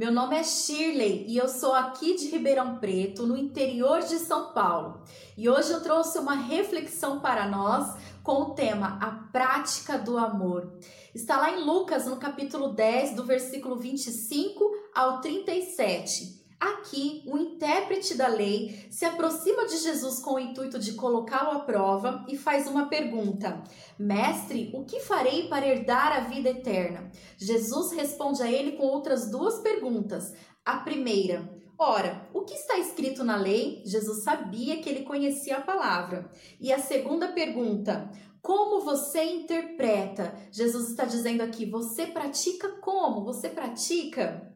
Meu nome é Shirley e eu sou aqui de Ribeirão Preto, no interior de São Paulo. E hoje eu trouxe uma reflexão para nós com o tema A Prática do Amor. Está lá em Lucas, no capítulo 10, do versículo 25 ao 37. Aqui, o intérprete da lei se aproxima de Jesus com o intuito de colocá-lo à prova e faz uma pergunta: Mestre, o que farei para herdar a vida eterna? Jesus responde a ele com outras duas perguntas. A primeira: Ora, o que está escrito na lei? Jesus sabia que ele conhecia a palavra. E a segunda pergunta: como você interpreta? Jesus está dizendo aqui: você pratica como? Você pratica?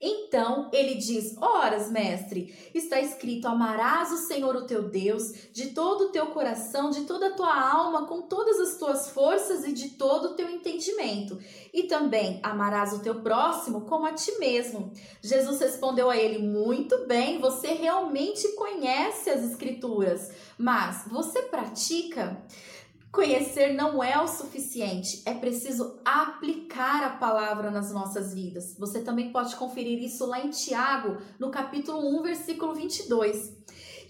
Então ele diz: Horas, mestre, está escrito: Amarás o Senhor o teu Deus de todo o teu coração, de toda a tua alma, com todas as tuas forças e de todo o teu entendimento. E também amarás o teu próximo como a ti mesmo. Jesus respondeu a ele: Muito bem, você realmente conhece as Escrituras, mas você pratica? Conhecer não é o suficiente, é preciso aplicar a palavra nas nossas vidas. Você também pode conferir isso lá em Tiago, no capítulo 1, versículo 22.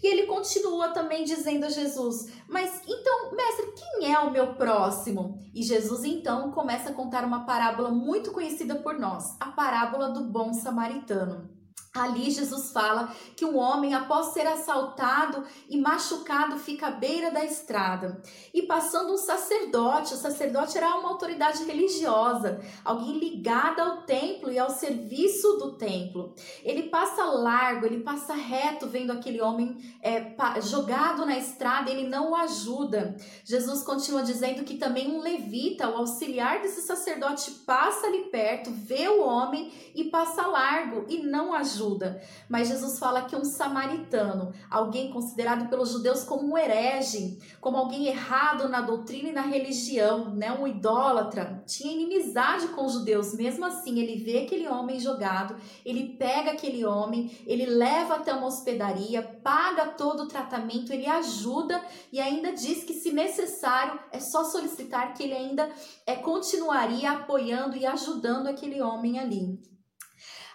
E ele continua também dizendo a Jesus: Mas então, mestre, quem é o meu próximo? E Jesus então começa a contar uma parábola muito conhecida por nós, a parábola do bom samaritano. Ali Jesus fala que um homem, após ser assaltado e machucado, fica à beira da estrada. E passando um sacerdote, o sacerdote era uma autoridade religiosa, alguém ligado ao templo e ao serviço do templo. Ele passa largo, ele passa reto, vendo aquele homem é, jogado na estrada, ele não o ajuda. Jesus continua dizendo que também um levita, o auxiliar desse sacerdote, passa ali perto, vê o homem e passa largo e não ajuda ajuda. Mas Jesus fala que um samaritano, alguém considerado pelos judeus como um herege, como alguém errado na doutrina e na religião, né, um idólatra, tinha inimizade com os judeus. Mesmo assim, ele vê aquele homem jogado, ele pega aquele homem, ele leva até uma hospedaria, paga todo o tratamento, ele ajuda e ainda diz que se necessário é só solicitar que ele ainda é, continuaria apoiando e ajudando aquele homem ali.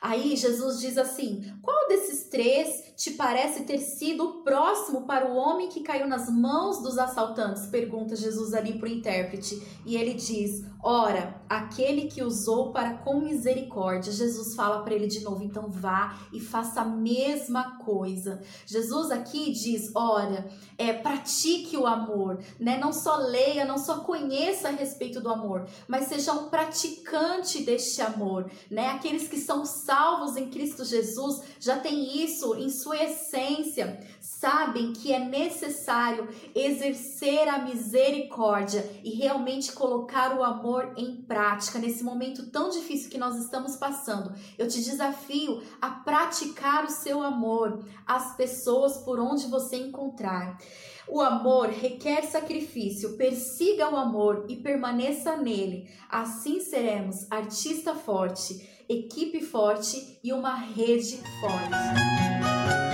Aí Jesus diz assim: qual desses três te parece ter sido o próximo para o homem que caiu nas mãos dos assaltantes? Pergunta Jesus ali para o intérprete. E ele diz: Ora, aquele que usou para com misericórdia. Jesus fala para ele de novo: então vá e faça a mesma coisa. Jesus aqui diz: ora, é, pratique o amor, né? Não só leia, não só conheça a respeito do amor, mas seja um praticante deste amor, né? Aqueles que são salvos em Cristo Jesus já têm isso em sua essência, sabem que é necessário exercer a misericórdia e realmente colocar o amor em prática nesse momento tão difícil que nós estamos passando. Eu te desafio a praticar o seu amor às pessoas por onde você encontrar. O amor requer sacrifício, persiga o amor e permaneça nele. Assim seremos artista forte, equipe forte e uma rede forte.